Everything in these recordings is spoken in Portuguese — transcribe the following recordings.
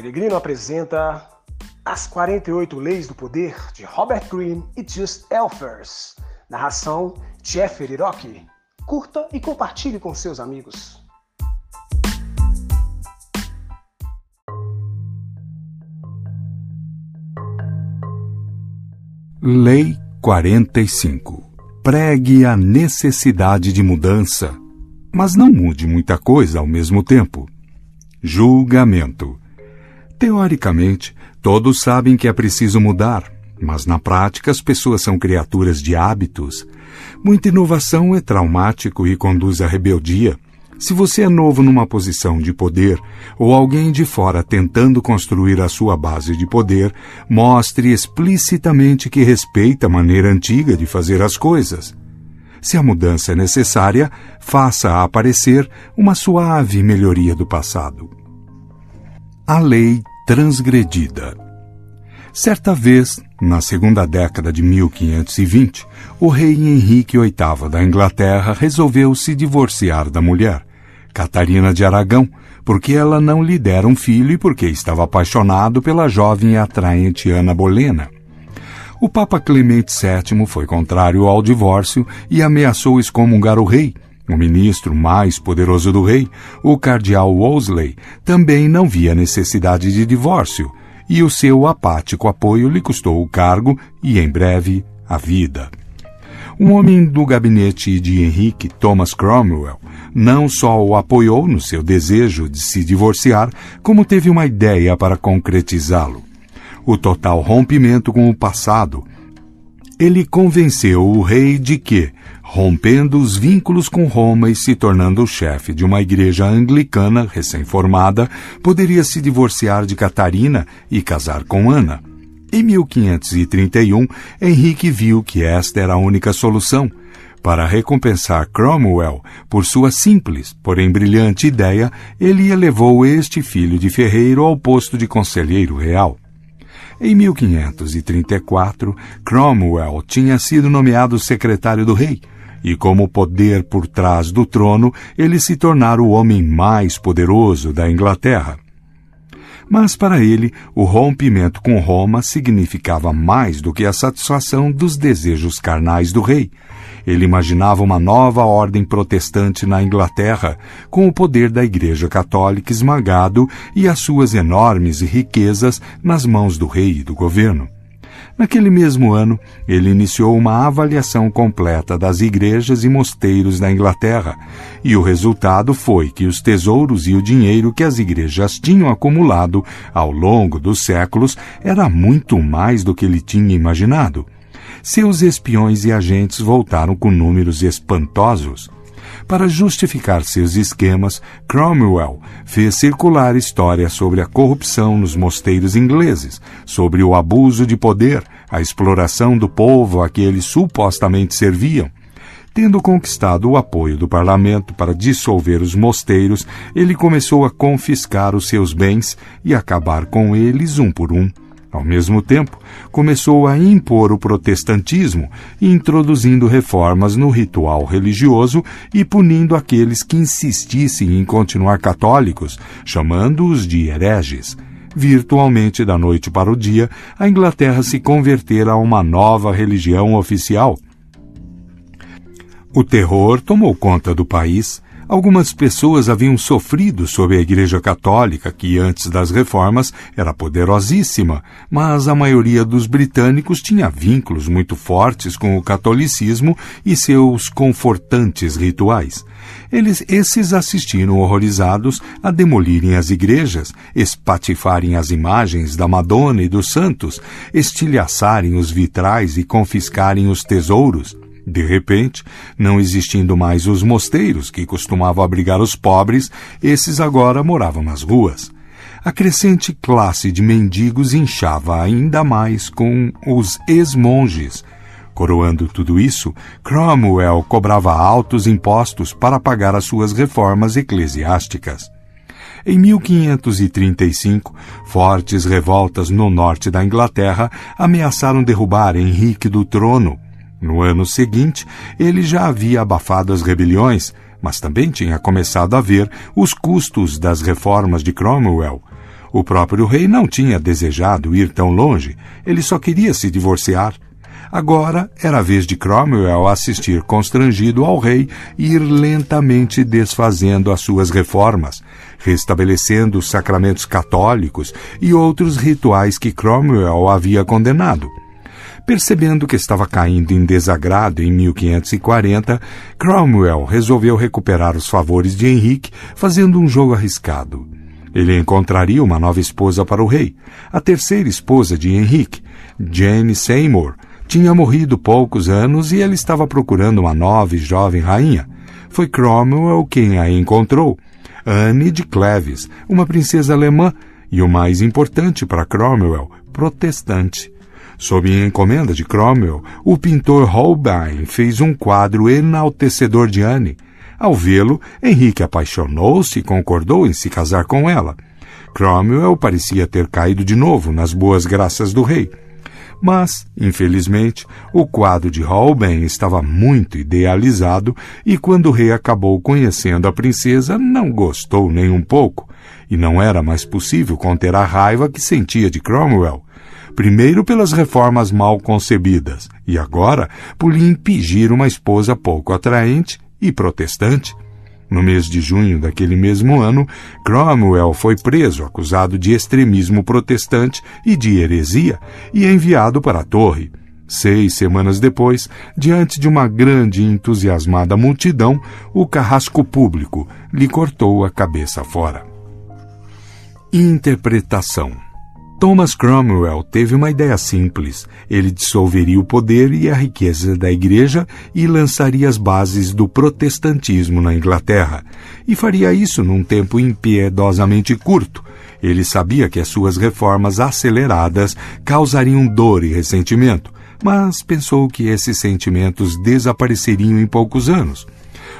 Peregrino apresenta As 48 Leis do Poder de Robert Greene e Just Elfers. Narração Jeffrey Rock. Curta e compartilhe com seus amigos. Lei 45. Pregue a necessidade de mudança, mas não mude muita coisa ao mesmo tempo. Julgamento. Teoricamente, todos sabem que é preciso mudar, mas na prática as pessoas são criaturas de hábitos. Muita inovação é traumático e conduz à rebeldia. Se você é novo numa posição de poder ou alguém de fora tentando construir a sua base de poder, mostre explicitamente que respeita a maneira antiga de fazer as coisas. Se a mudança é necessária, faça aparecer uma suave melhoria do passado. A lei transgredida. Certa vez, na segunda década de 1520, o rei Henrique VIII da Inglaterra resolveu se divorciar da mulher. Catarina de Aragão, porque ela não lhe dera um filho e porque estava apaixonado pela jovem e atraente Ana Bolena. O Papa Clemente VII foi contrário ao divórcio e ameaçou excomungar o rei. O ministro mais poderoso do rei, o cardeal Wolsey, também não via necessidade de divórcio, e o seu apático apoio lhe custou o cargo e, em breve, a vida. Um homem do gabinete de Henrique, Thomas Cromwell, não só o apoiou no seu desejo de se divorciar, como teve uma ideia para concretizá-lo. O total rompimento com o passado. Ele convenceu o rei de que, rompendo os vínculos com Roma e se tornando o chefe de uma igreja anglicana recém-formada, poderia se divorciar de Catarina e casar com Ana. Em 1531, Henrique viu que esta era a única solução para recompensar Cromwell por sua simples, porém brilhante ideia, ele elevou este filho de ferreiro ao posto de conselheiro real. Em 1534, Cromwell tinha sido nomeado secretário do rei, e como poder por trás do trono, ele se tornara o homem mais poderoso da Inglaterra. Mas para ele, o rompimento com Roma significava mais do que a satisfação dos desejos carnais do rei. Ele imaginava uma nova ordem protestante na Inglaterra, com o poder da Igreja Católica esmagado e as suas enormes riquezas nas mãos do rei e do governo. Naquele mesmo ano, ele iniciou uma avaliação completa das igrejas e mosteiros da Inglaterra, e o resultado foi que os tesouros e o dinheiro que as igrejas tinham acumulado ao longo dos séculos era muito mais do que ele tinha imaginado. Seus espiões e agentes voltaram com números espantosos. Para justificar seus esquemas, Cromwell fez circular histórias sobre a corrupção nos mosteiros ingleses, sobre o abuso de poder, a exploração do povo a que eles supostamente serviam. Tendo conquistado o apoio do parlamento para dissolver os mosteiros, ele começou a confiscar os seus bens e acabar com eles um por um. Ao mesmo tempo, começou a impor o protestantismo, introduzindo reformas no ritual religioso e punindo aqueles que insistissem em continuar católicos, chamando-os de hereges. Virtualmente da noite para o dia, a Inglaterra se convertera a uma nova religião oficial. O terror tomou conta do país Algumas pessoas haviam sofrido sob a Igreja Católica, que antes das reformas era poderosíssima, mas a maioria dos britânicos tinha vínculos muito fortes com o catolicismo e seus confortantes rituais. Eles, esses assistiram horrorizados a demolirem as igrejas, espatifarem as imagens da Madonna e dos santos, estilhaçarem os vitrais e confiscarem os tesouros. De repente, não existindo mais os mosteiros que costumavam abrigar os pobres, esses agora moravam nas ruas. A crescente classe de mendigos inchava ainda mais com os ex-monges. Coroando tudo isso, Cromwell cobrava altos impostos para pagar as suas reformas eclesiásticas. Em 1535, fortes revoltas no norte da Inglaterra ameaçaram derrubar Henrique do trono. No ano seguinte, ele já havia abafado as rebeliões, mas também tinha começado a ver os custos das reformas de Cromwell. O próprio rei não tinha desejado ir tão longe, ele só queria se divorciar. Agora era a vez de Cromwell assistir constrangido ao rei ir lentamente desfazendo as suas reformas, restabelecendo os sacramentos católicos e outros rituais que Cromwell havia condenado. Percebendo que estava caindo em desagrado em 1540, Cromwell resolveu recuperar os favores de Henrique fazendo um jogo arriscado. Ele encontraria uma nova esposa para o rei, a terceira esposa de Henrique, Jane Seymour, tinha morrido poucos anos e ele estava procurando uma nova e jovem rainha. Foi Cromwell quem a encontrou. Anne de Cleves, uma princesa alemã e o mais importante para Cromwell, protestante. Sob encomenda de Cromwell, o pintor Holbein fez um quadro enaltecedor de Anne. Ao vê-lo, Henrique apaixonou-se e concordou em se casar com ela. Cromwell parecia ter caído de novo nas boas graças do rei. Mas, infelizmente, o quadro de Holbein estava muito idealizado e quando o rei acabou conhecendo a princesa, não gostou nem um pouco, e não era mais possível conter a raiva que sentia de Cromwell. Primeiro pelas reformas mal concebidas, e agora por lhe impingir uma esposa pouco atraente e protestante. No mês de junho daquele mesmo ano, Cromwell foi preso acusado de extremismo protestante e de heresia e enviado para a torre. Seis semanas depois, diante de uma grande e entusiasmada multidão, o carrasco público lhe cortou a cabeça fora. Interpretação Thomas Cromwell teve uma ideia simples. Ele dissolveria o poder e a riqueza da Igreja e lançaria as bases do protestantismo na Inglaterra. E faria isso num tempo impiedosamente curto. Ele sabia que as suas reformas aceleradas causariam dor e ressentimento, mas pensou que esses sentimentos desapareceriam em poucos anos.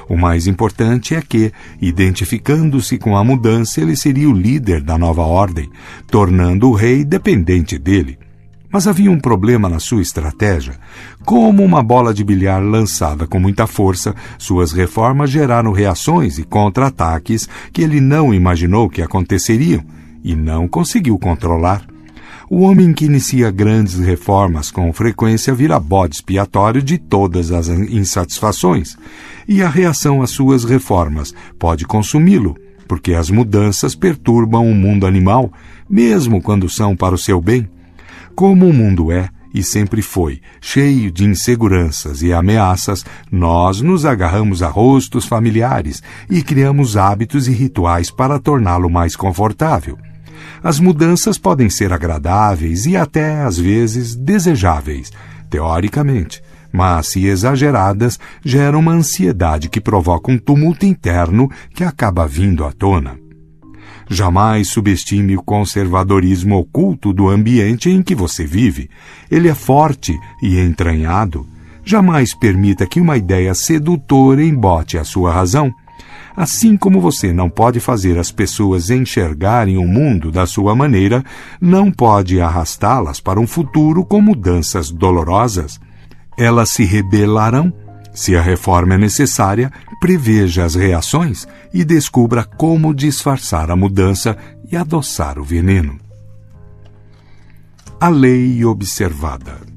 O mais importante é que, identificando-se com a mudança, ele seria o líder da nova ordem, tornando o rei dependente dele. Mas havia um problema na sua estratégia. Como uma bola de bilhar lançada com muita força, suas reformas geraram reações e contra-ataques que ele não imaginou que aconteceriam e não conseguiu controlar. O homem que inicia grandes reformas com frequência vira bode expiatório de todas as insatisfações, e a reação às suas reformas pode consumi-lo, porque as mudanças perturbam o mundo animal, mesmo quando são para o seu bem. Como o mundo é, e sempre foi, cheio de inseguranças e ameaças, nós nos agarramos a rostos familiares e criamos hábitos e rituais para torná-lo mais confortável. As mudanças podem ser agradáveis e até, às vezes, desejáveis, teoricamente, mas, se exageradas, geram uma ansiedade que provoca um tumulto interno que acaba vindo à tona. Jamais subestime o conservadorismo oculto do ambiente em que você vive. Ele é forte e entranhado. Jamais permita que uma ideia sedutora embote a sua razão. Assim como você não pode fazer as pessoas enxergarem o mundo da sua maneira, não pode arrastá-las para um futuro com mudanças dolorosas. Elas se rebelarão. Se a reforma é necessária, preveja as reações e descubra como disfarçar a mudança e adoçar o veneno. A lei observada.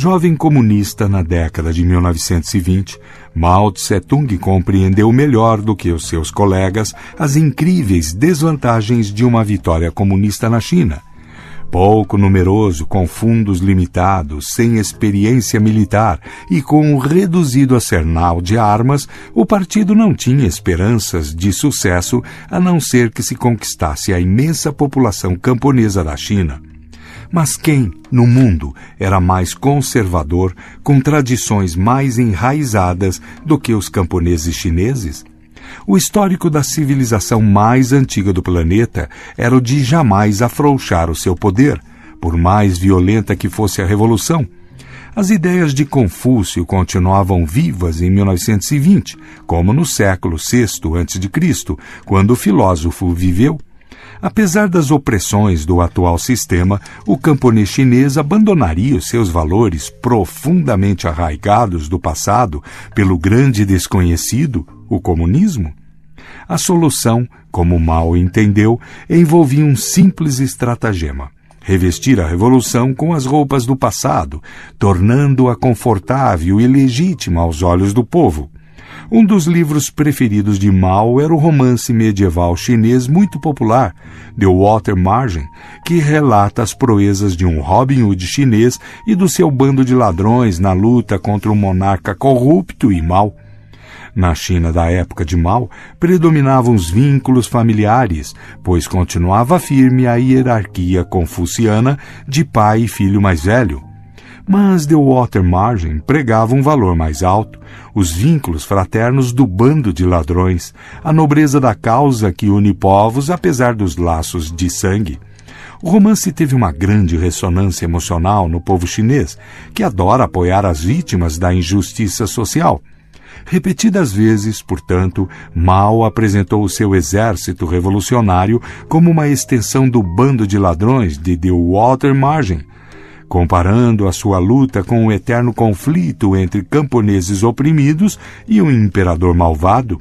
Jovem comunista na década de 1920, Mao Tse-tung compreendeu melhor do que os seus colegas as incríveis desvantagens de uma vitória comunista na China. Pouco numeroso, com fundos limitados, sem experiência militar e com um reduzido arsenal de armas, o partido não tinha esperanças de sucesso a não ser que se conquistasse a imensa população camponesa da China. Mas quem, no mundo, era mais conservador, com tradições mais enraizadas do que os camponeses chineses? O histórico da civilização mais antiga do planeta era o de jamais afrouxar o seu poder, por mais violenta que fosse a revolução. As ideias de Confúcio continuavam vivas em 1920, como no século VI a.C., quando o filósofo viveu Apesar das opressões do atual sistema, o camponês chinês abandonaria os seus valores profundamente arraigados do passado pelo grande desconhecido, o comunismo? A solução, como Mao entendeu, envolvia um simples estratagema revestir a revolução com as roupas do passado, tornando-a confortável e legítima aos olhos do povo. Um dos livros preferidos de Mao era o romance medieval chinês muito popular, The Water Margin, que relata as proezas de um Robin Hood chinês e do seu bando de ladrões na luta contra um monarca corrupto e mau. Na China da época de Mao, predominavam os vínculos familiares, pois continuava firme a hierarquia confuciana de pai e filho mais velho. Mas The Water Margin pregava um valor mais alto, os vínculos fraternos do bando de ladrões, a nobreza da causa que une povos apesar dos laços de sangue. O romance teve uma grande ressonância emocional no povo chinês, que adora apoiar as vítimas da injustiça social. Repetidas vezes, portanto, Mao apresentou o seu exército revolucionário como uma extensão do bando de ladrões de The Water Margin, comparando a sua luta com o eterno conflito entre camponeses oprimidos e um imperador malvado,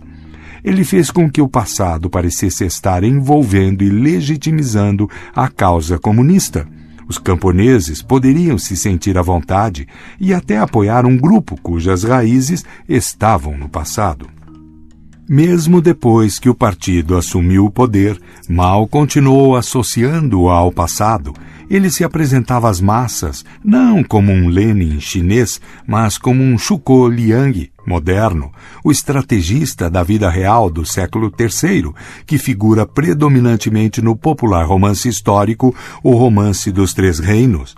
ele fez com que o passado parecesse estar envolvendo e legitimizando a causa comunista. Os camponeses poderiam se sentir à vontade e até apoiar um grupo cujas raízes estavam no passado. Mesmo depois que o partido assumiu o poder, Mao continuou associando-o ao passado. Ele se apresentava às massas não como um Lenin chinês, mas como um Shuko Liang moderno, o estrategista da vida real do século III, que figura predominantemente no popular romance histórico O Romance dos Três Reinos.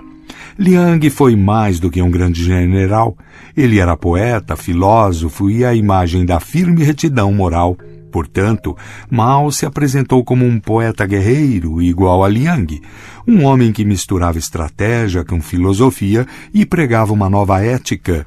Liang foi mais do que um grande general. Ele era poeta, filósofo e a imagem da firme retidão moral. Portanto, Mao se apresentou como um poeta guerreiro igual a Liang, um homem que misturava estratégia com filosofia e pregava uma nova ética.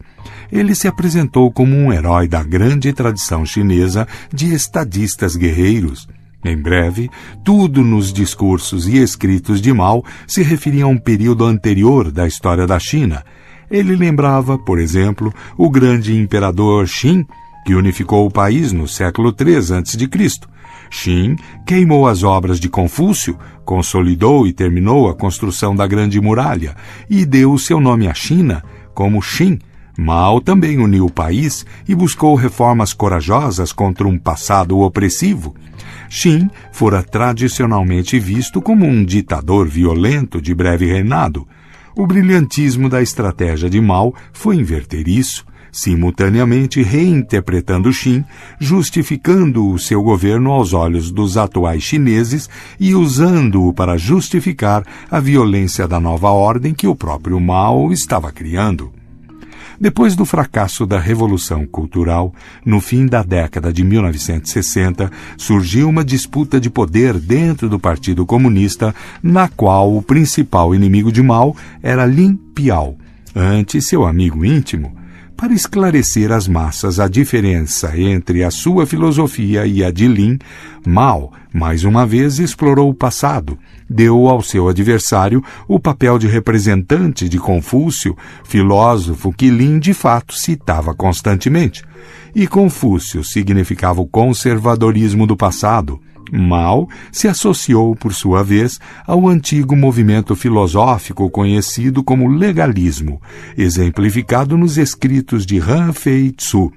Ele se apresentou como um herói da grande tradição chinesa de estadistas guerreiros. Em breve, tudo nos discursos e escritos de Mao se referia a um período anterior da história da China. Ele lembrava, por exemplo, o grande imperador Qin, que unificou o país no século III a.C. Qin queimou as obras de Confúcio, consolidou e terminou a construção da Grande Muralha e deu o seu nome à China como Qin, Mao também uniu o país e buscou reformas corajosas contra um passado opressivo. Xin fora tradicionalmente visto como um ditador violento de breve reinado. O brilhantismo da estratégia de Mao foi inverter isso, simultaneamente reinterpretando Xin, justificando o seu governo aos olhos dos atuais chineses e usando-o para justificar a violência da nova ordem que o próprio Mao estava criando. Depois do fracasso da Revolução Cultural, no fim da década de 1960, surgiu uma disputa de poder dentro do Partido Comunista, na qual o principal inimigo de Mao era Lin Piao, antes seu amigo íntimo para esclarecer às massas a diferença entre a sua filosofia e a de Lin, Mao, mais uma vez, explorou o passado, deu ao seu adversário o papel de representante de Confúcio, filósofo que Lin de fato citava constantemente. E Confúcio significava o conservadorismo do passado, Mao se associou, por sua vez, ao antigo movimento filosófico conhecido como legalismo, exemplificado nos escritos de Han Fei-tzu.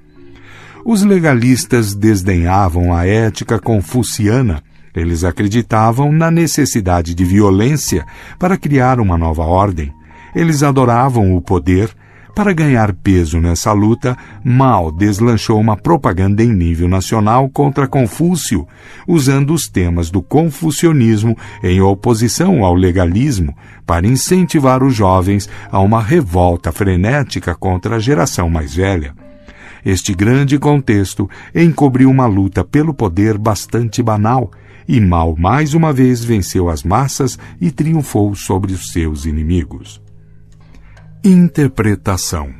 Os legalistas desdenhavam a ética confuciana. Eles acreditavam na necessidade de violência para criar uma nova ordem. Eles adoravam o poder para ganhar peso nessa luta, Mao deslanchou uma propaganda em nível nacional contra Confúcio, usando os temas do confucionismo em oposição ao legalismo, para incentivar os jovens a uma revolta frenética contra a geração mais velha. Este grande contexto encobriu uma luta pelo poder bastante banal, e Mao mais uma vez venceu as massas e triunfou sobre os seus inimigos. Interpretação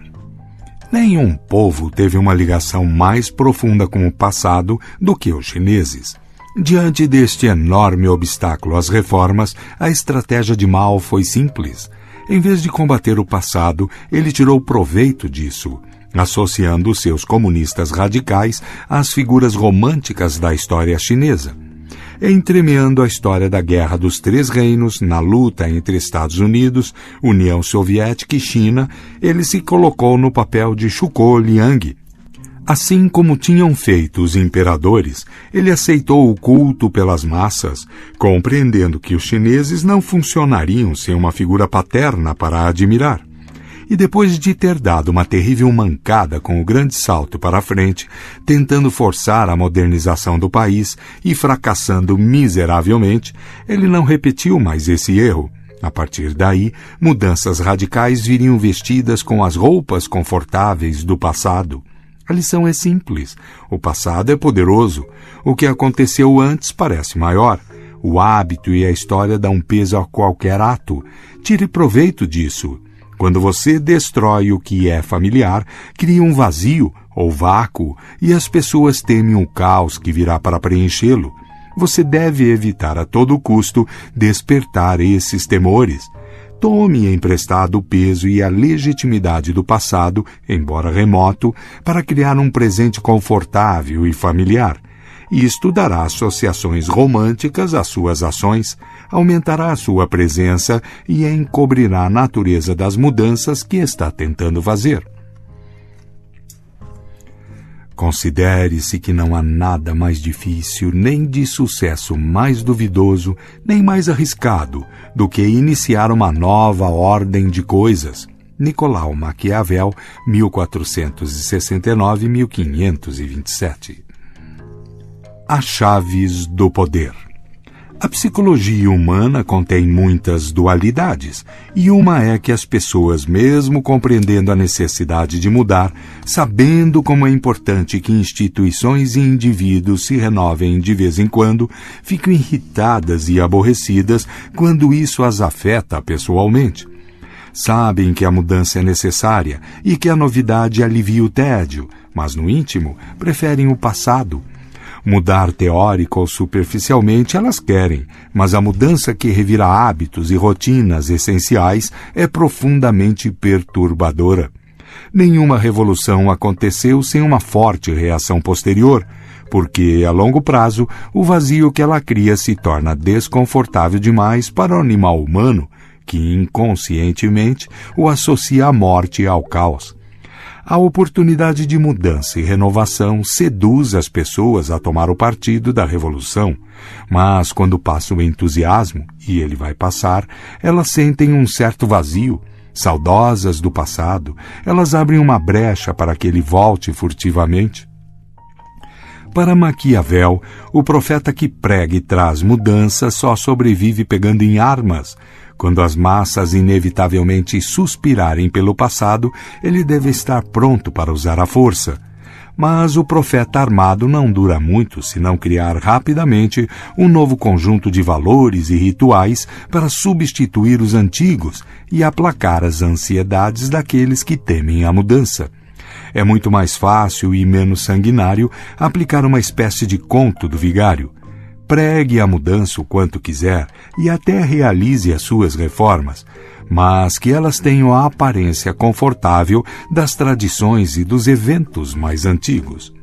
Nenhum povo teve uma ligação mais profunda com o passado do que os chineses. Diante deste enorme obstáculo às reformas, a estratégia de Mao foi simples. Em vez de combater o passado, ele tirou proveito disso. associando seus comunistas radicais às figuras românticas da história chinesa. Entremeando a história da Guerra dos Três Reinos na luta entre Estados Unidos, União Soviética e China, ele se colocou no papel de Shuko Liang, Assim como tinham feito os imperadores, ele aceitou o culto pelas massas, compreendendo que os chineses não funcionariam sem uma figura paterna para admirar. E depois de ter dado uma terrível mancada com o grande salto para a frente, tentando forçar a modernização do país e fracassando miseravelmente, ele não repetiu mais esse erro. A partir daí, mudanças radicais viriam vestidas com as roupas confortáveis do passado. A lição é simples. O passado é poderoso. O que aconteceu antes parece maior. O hábito e a história dão peso a qualquer ato. Tire proveito disso. Quando você destrói o que é familiar, cria um vazio ou vácuo e as pessoas temem o caos que virá para preenchê-lo. Você deve evitar a todo custo despertar esses temores. Tome emprestado o peso e a legitimidade do passado, embora remoto, para criar um presente confortável e familiar. Isto dará associações românticas às suas ações, aumentará a sua presença e encobrirá a natureza das mudanças que está tentando fazer. Considere-se que não há nada mais difícil, nem de sucesso mais duvidoso, nem mais arriscado do que iniciar uma nova ordem de coisas. Nicolau Maquiavel, 1469-1527. As chaves do poder. A psicologia humana contém muitas dualidades, e uma é que as pessoas, mesmo compreendendo a necessidade de mudar, sabendo como é importante que instituições e indivíduos se renovem de vez em quando, ficam irritadas e aborrecidas quando isso as afeta pessoalmente. Sabem que a mudança é necessária e que a novidade alivia o tédio, mas no íntimo preferem o passado Mudar teórico ou superficialmente elas querem, mas a mudança que revira hábitos e rotinas essenciais é profundamente perturbadora. Nenhuma revolução aconteceu sem uma forte reação posterior, porque, a longo prazo, o vazio que ela cria se torna desconfortável demais para o animal humano, que inconscientemente o associa à morte e ao caos. A oportunidade de mudança e renovação seduz as pessoas a tomar o partido da revolução, mas quando passa o entusiasmo, e ele vai passar, elas sentem um certo vazio. Saudosas do passado, elas abrem uma brecha para que ele volte furtivamente. Para Maquiavel, o profeta que prega e traz mudança só sobrevive pegando em armas, quando as massas inevitavelmente suspirarem pelo passado, ele deve estar pronto para usar a força. Mas o profeta armado não dura muito se não criar rapidamente um novo conjunto de valores e rituais para substituir os antigos e aplacar as ansiedades daqueles que temem a mudança. É muito mais fácil e menos sanguinário aplicar uma espécie de conto do vigário. Pregue a mudança o quanto quiser e até realize as suas reformas, mas que elas tenham a aparência confortável das tradições e dos eventos mais antigos.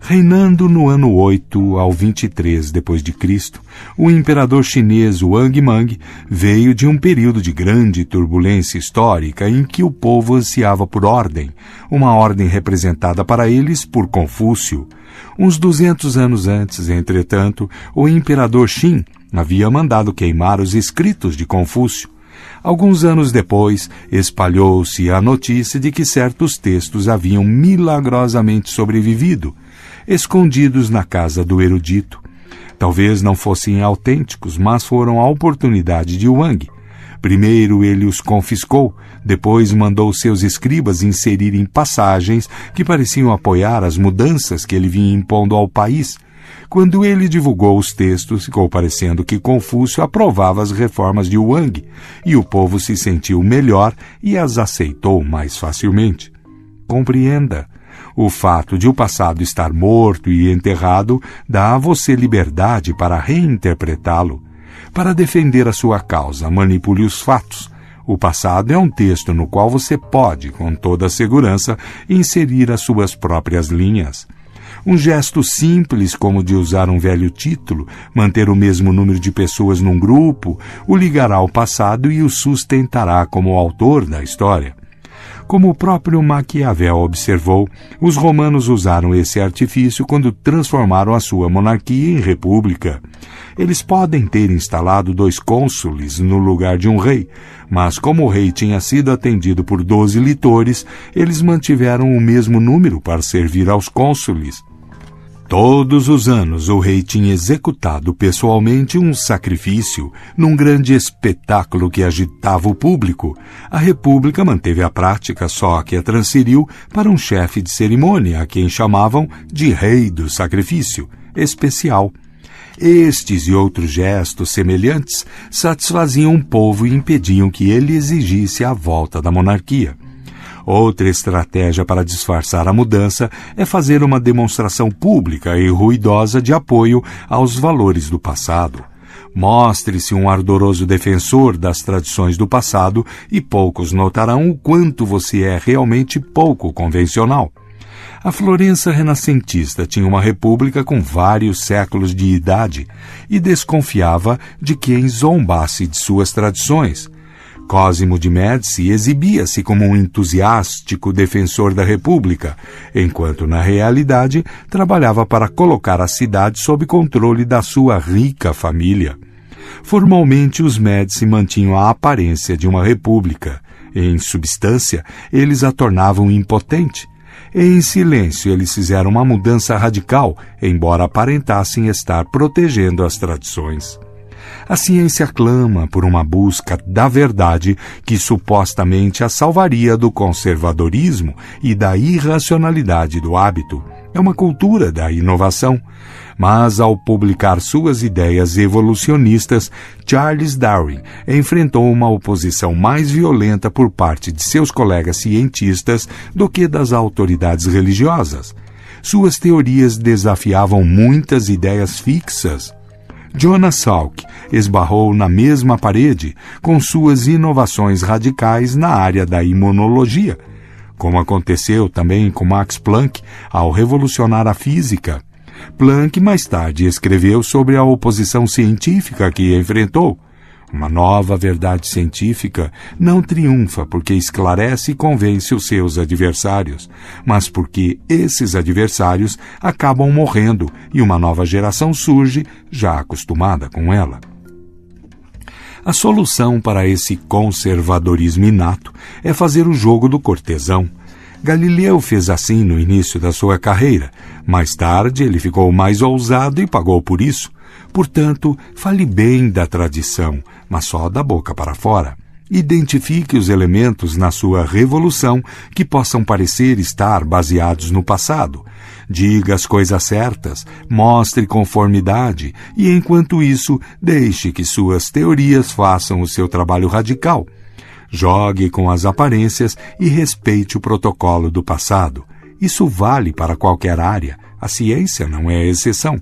Reinando no ano 8 ao 23 depois de Cristo, o imperador chinês Wang Mang veio de um período de grande turbulência histórica em que o povo ansiava por ordem, uma ordem representada para eles por Confúcio, Uns duzentos anos antes, entretanto, o imperador Xin havia mandado queimar os escritos de Confúcio. Alguns anos depois, espalhou-se a notícia de que certos textos haviam milagrosamente sobrevivido, escondidos na casa do erudito. Talvez não fossem autênticos, mas foram a oportunidade de Wang. Primeiro ele os confiscou, depois mandou seus escribas inserirem passagens que pareciam apoiar as mudanças que ele vinha impondo ao país. Quando ele divulgou os textos, ficou parecendo que Confúcio aprovava as reformas de Wang, e o povo se sentiu melhor e as aceitou mais facilmente. Compreenda. O fato de o passado estar morto e enterrado dá a você liberdade para reinterpretá-lo. Para defender a sua causa, manipule os fatos O passado é um texto no qual você pode, com toda segurança, inserir as suas próprias linhas. Um gesto simples, como de usar um velho título, manter o mesmo número de pessoas num grupo, o ligará ao passado e o sustentará como autor da história. Como o próprio Maquiavel observou, os romanos usaram esse artifício quando transformaram a sua monarquia em república. Eles podem ter instalado dois cônsules no lugar de um rei, mas como o rei tinha sido atendido por doze litores, eles mantiveram o mesmo número para servir aos cônsules. Todos os anos o rei tinha executado pessoalmente um sacrifício num grande espetáculo que agitava o público. A república manteve a prática, só que a transferiu para um chefe de cerimônia, a quem chamavam de rei do sacrifício especial. Estes e outros gestos semelhantes satisfaziam o povo e impediam que ele exigisse a volta da monarquia. Outra estratégia para disfarçar a mudança é fazer uma demonstração pública e ruidosa de apoio aos valores do passado. Mostre-se um ardoroso defensor das tradições do passado e poucos notarão o quanto você é realmente pouco convencional. A Florença renascentista tinha uma república com vários séculos de idade e desconfiava de quem zombasse de suas tradições. Cosimo de Médici exibia-se como um entusiástico defensor da República, enquanto na realidade trabalhava para colocar a cidade sob controle da sua rica família. Formalmente, os Médici mantinham a aparência de uma república. Em substância, eles a tornavam impotente. Em silêncio, eles fizeram uma mudança radical, embora aparentassem estar protegendo as tradições. A ciência clama por uma busca da verdade que supostamente a salvaria do conservadorismo e da irracionalidade do hábito. É uma cultura da inovação. Mas ao publicar suas ideias evolucionistas, Charles Darwin enfrentou uma oposição mais violenta por parte de seus colegas cientistas do que das autoridades religiosas. Suas teorias desafiavam muitas ideias fixas Jonas Salk esbarrou na mesma parede com suas inovações radicais na área da imunologia, como aconteceu também com Max Planck ao revolucionar a física. Planck mais tarde escreveu sobre a oposição científica que enfrentou uma nova verdade científica não triunfa porque esclarece e convence os seus adversários, mas porque esses adversários acabam morrendo e uma nova geração surge já acostumada com ela. A solução para esse conservadorismo inato é fazer o jogo do cortesão. Galileu fez assim no início da sua carreira. Mais tarde, ele ficou mais ousado e pagou por isso. Portanto, fale bem da tradição, mas só da boca para fora. Identifique os elementos na sua revolução que possam parecer estar baseados no passado. Diga as coisas certas, mostre conformidade e, enquanto isso, deixe que suas teorias façam o seu trabalho radical. Jogue com as aparências e respeite o protocolo do passado. Isso vale para qualquer área. A ciência não é exceção.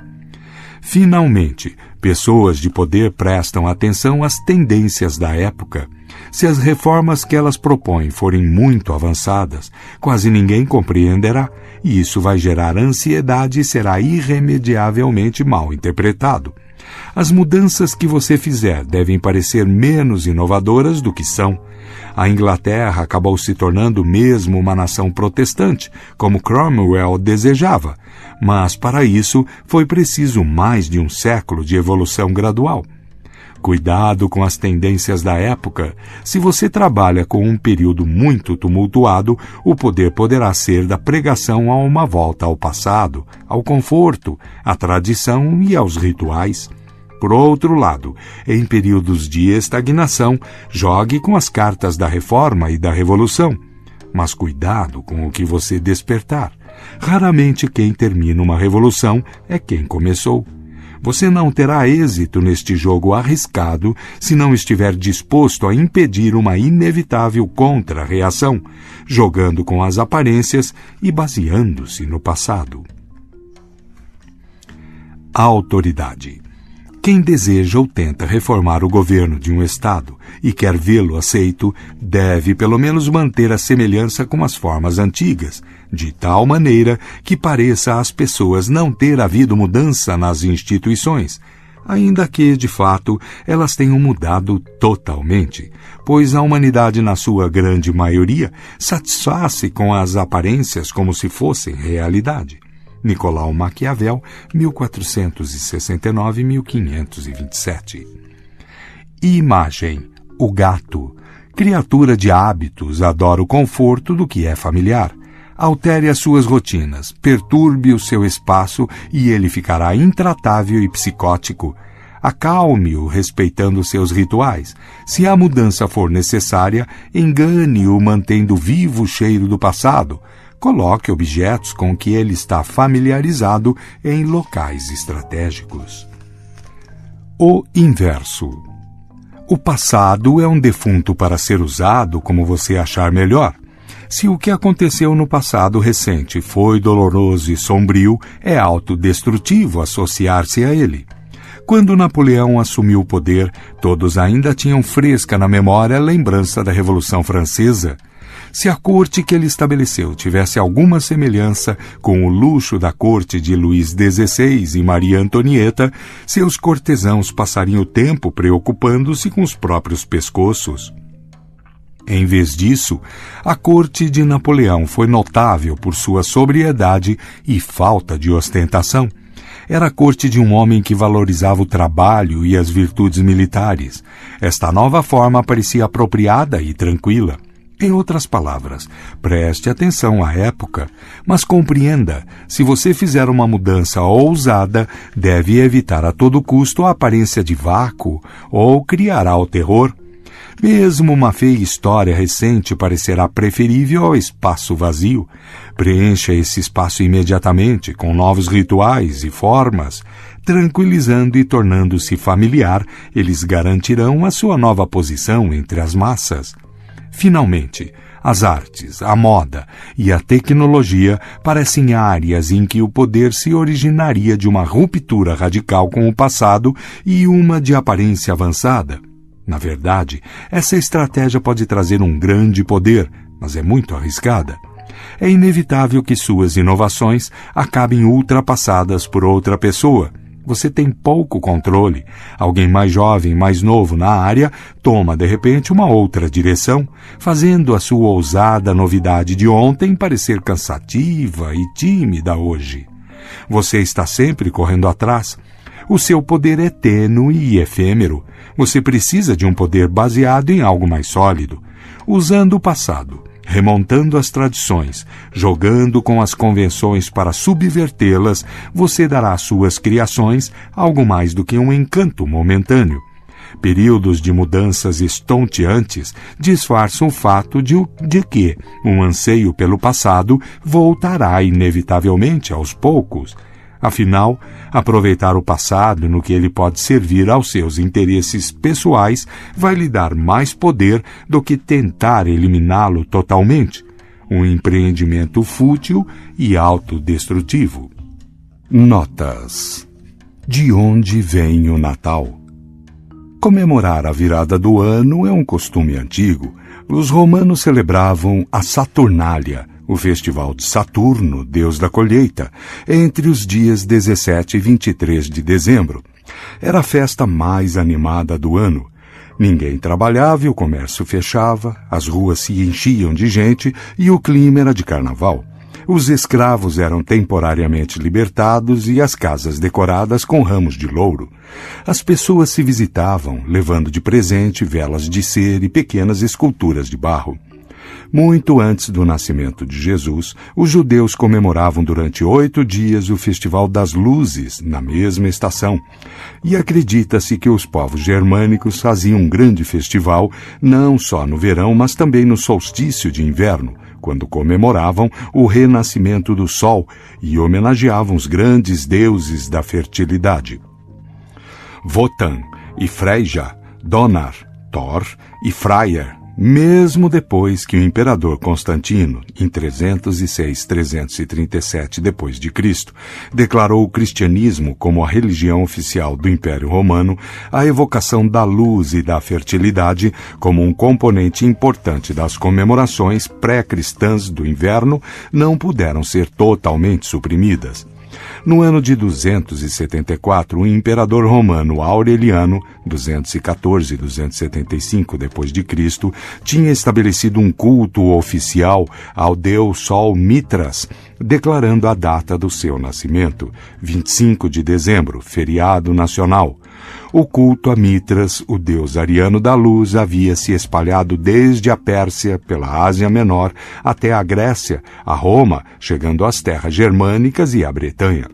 Finalmente, pessoas de poder prestam atenção às tendências da época. Se as reformas que elas propõem forem muito avançadas, quase ninguém compreenderá, e isso vai gerar ansiedade e será irremediavelmente mal interpretado. As mudanças que você fizer devem parecer menos inovadoras do que são. A Inglaterra acabou se tornando mesmo uma nação protestante, como Cromwell desejava, mas para isso foi preciso mais de um século de evolução gradual. Cuidado com as tendências da época. Se você trabalha com um período muito tumultuado, o poder poderá ser da pregação a uma volta ao passado, ao conforto, à tradição e aos rituais. Por outro lado, em períodos de estagnação, jogue com as cartas da reforma e da revolução. Mas cuidado com o que você despertar. Raramente quem termina uma revolução é quem começou. Você não terá êxito neste jogo arriscado se não estiver disposto a impedir uma inevitável contra-reação, jogando com as aparências e baseando-se no passado. A autoridade. Quem deseja ou tenta reformar o governo de um Estado e quer vê-lo aceito, deve pelo menos manter a semelhança com as formas antigas, de tal maneira que pareça às pessoas não ter havido mudança nas instituições, ainda que, de fato, elas tenham mudado totalmente, pois a humanidade, na sua grande maioria, satisfaz-se com as aparências como se fossem realidade. Nicolau Maquiavel, 1469-1527. Imagem: o gato. Criatura de hábitos, adora o conforto do que é familiar. Altere as suas rotinas, perturbe o seu espaço e ele ficará intratável e psicótico. Acalme-o respeitando seus rituais. Se a mudança for necessária, engane-o mantendo vivo o cheiro do passado. Coloque objetos com que ele está familiarizado em locais estratégicos. O inverso. O passado é um defunto para ser usado como você achar melhor. Se o que aconteceu no passado recente foi doloroso e sombrio, é autodestrutivo associar-se a ele. Quando Napoleão assumiu o poder, todos ainda tinham fresca na memória a lembrança da Revolução Francesa se a corte que ele estabeleceu tivesse alguma semelhança com o luxo da corte de Luís XVI e Maria Antonieta, seus cortesãos passariam o tempo preocupando-se com os próprios pescoços. Em vez disso, a corte de Napoleão foi notável por sua sobriedade e falta de ostentação. Era a corte de um homem que valorizava o trabalho e as virtudes militares. Esta nova forma parecia apropriada e tranquila. Em outras palavras, preste atenção à época, mas compreenda: se você fizer uma mudança ousada, deve evitar a todo custo a aparência de vácuo ou criará o terror. Mesmo uma feia história recente parecerá preferível ao espaço vazio. Preencha esse espaço imediatamente com novos rituais e formas. Tranquilizando e tornando-se familiar, eles garantirão a sua nova posição entre as massas. Finalmente, as artes, a moda e a tecnologia parecem áreas em que o poder se originaria de uma ruptura radical com o passado e uma de aparência avançada. Na verdade, essa estratégia pode trazer um grande poder, mas é muito arriscada. É inevitável que suas inovações acabem ultrapassadas por outra pessoa você tem pouco controle. Alguém mais jovem, mais novo na área, toma de repente uma outra direção, fazendo a sua ousada novidade de ontem parecer cansativa e tímida hoje. Você está sempre correndo atrás. O seu poder é tênue e efêmero. Você precisa de um poder baseado em algo mais sólido. Usando o passado, remontando as tradições, jogando com as convenções para subvertê-las, você dará às suas criações algo mais do que um encanto momentâneo. Períodos de mudanças estonteantes disfarçam o fato de, de que um anseio pelo passado voltará inevitavelmente aos poucos Afinal, aproveitar o passado no que ele pode servir aos seus interesses pessoais vai lhe dar mais poder do que tentar eliminá-lo totalmente. Um empreendimento fútil e autodestrutivo. Notas: De onde vem o Natal? Comemorar a virada do ano é um costume antigo. Os romanos celebravam a Saturnália o festival de Saturno, deus da colheita, entre os dias 17 e 23 de dezembro. Era a festa mais animada do ano. Ninguém trabalhava e o comércio fechava, as ruas se enchiam de gente e o clima era de carnaval. Os escravos eram temporariamente libertados e as casas decoradas com ramos de louro. As pessoas se visitavam, levando de presente velas de cera e pequenas esculturas de barro. Muito antes do nascimento de Jesus, os judeus comemoravam durante oito dias o Festival das Luzes, na mesma estação. E acredita-se que os povos germânicos faziam um grande festival não só no verão, mas também no solstício de inverno, quando comemoravam o renascimento do sol e homenageavam os grandes deuses da fertilidade. Wotan e Freyja, Donar, Thor e Freyr, mesmo depois que o imperador Constantino, em 306-337 depois de Cristo, declarou o cristianismo como a religião oficial do Império Romano, a evocação da luz e da fertilidade como um componente importante das comemorações pré-cristãs do inverno não puderam ser totalmente suprimidas. No ano de 274, o imperador romano Aureliano, 214 e 275 depois de Cristo, tinha estabelecido um culto oficial ao deus Sol Mitras, declarando a data do seu nascimento, 25 de dezembro, feriado nacional. O culto a Mitras, o deus ariano da luz, havia se espalhado desde a Pérsia, pela Ásia Menor, até a Grécia, a Roma, chegando às terras germânicas e à Bretanha.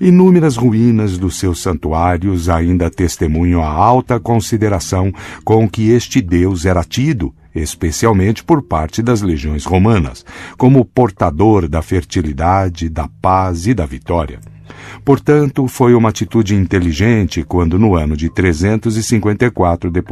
Inúmeras ruínas dos seus santuários ainda testemunham a alta consideração com que este deus era tido, especialmente por parte das legiões romanas, como portador da fertilidade, da paz e da vitória. Portanto, foi uma atitude inteligente quando no ano de 354 d.C.,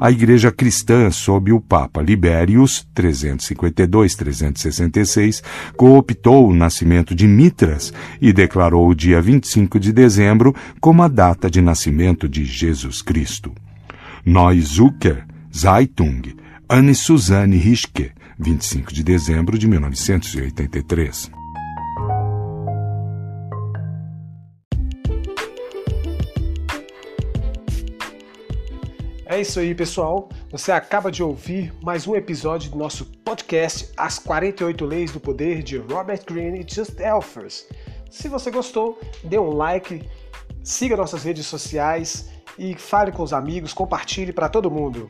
a Igreja cristã sob o Papa Libérius 352-366 cooptou o nascimento de Mitras e declarou o dia 25 de dezembro como a data de nascimento de Jesus Cristo. Neuzucker, Zeitung, Anne Suzanne Rischke, 25 de dezembro de 1983. É isso aí, pessoal. Você acaba de ouvir mais um episódio do nosso podcast As 48 Leis do Poder de Robert Greene e Just Elfers. Se você gostou, dê um like, siga nossas redes sociais e fale com os amigos, compartilhe para todo mundo.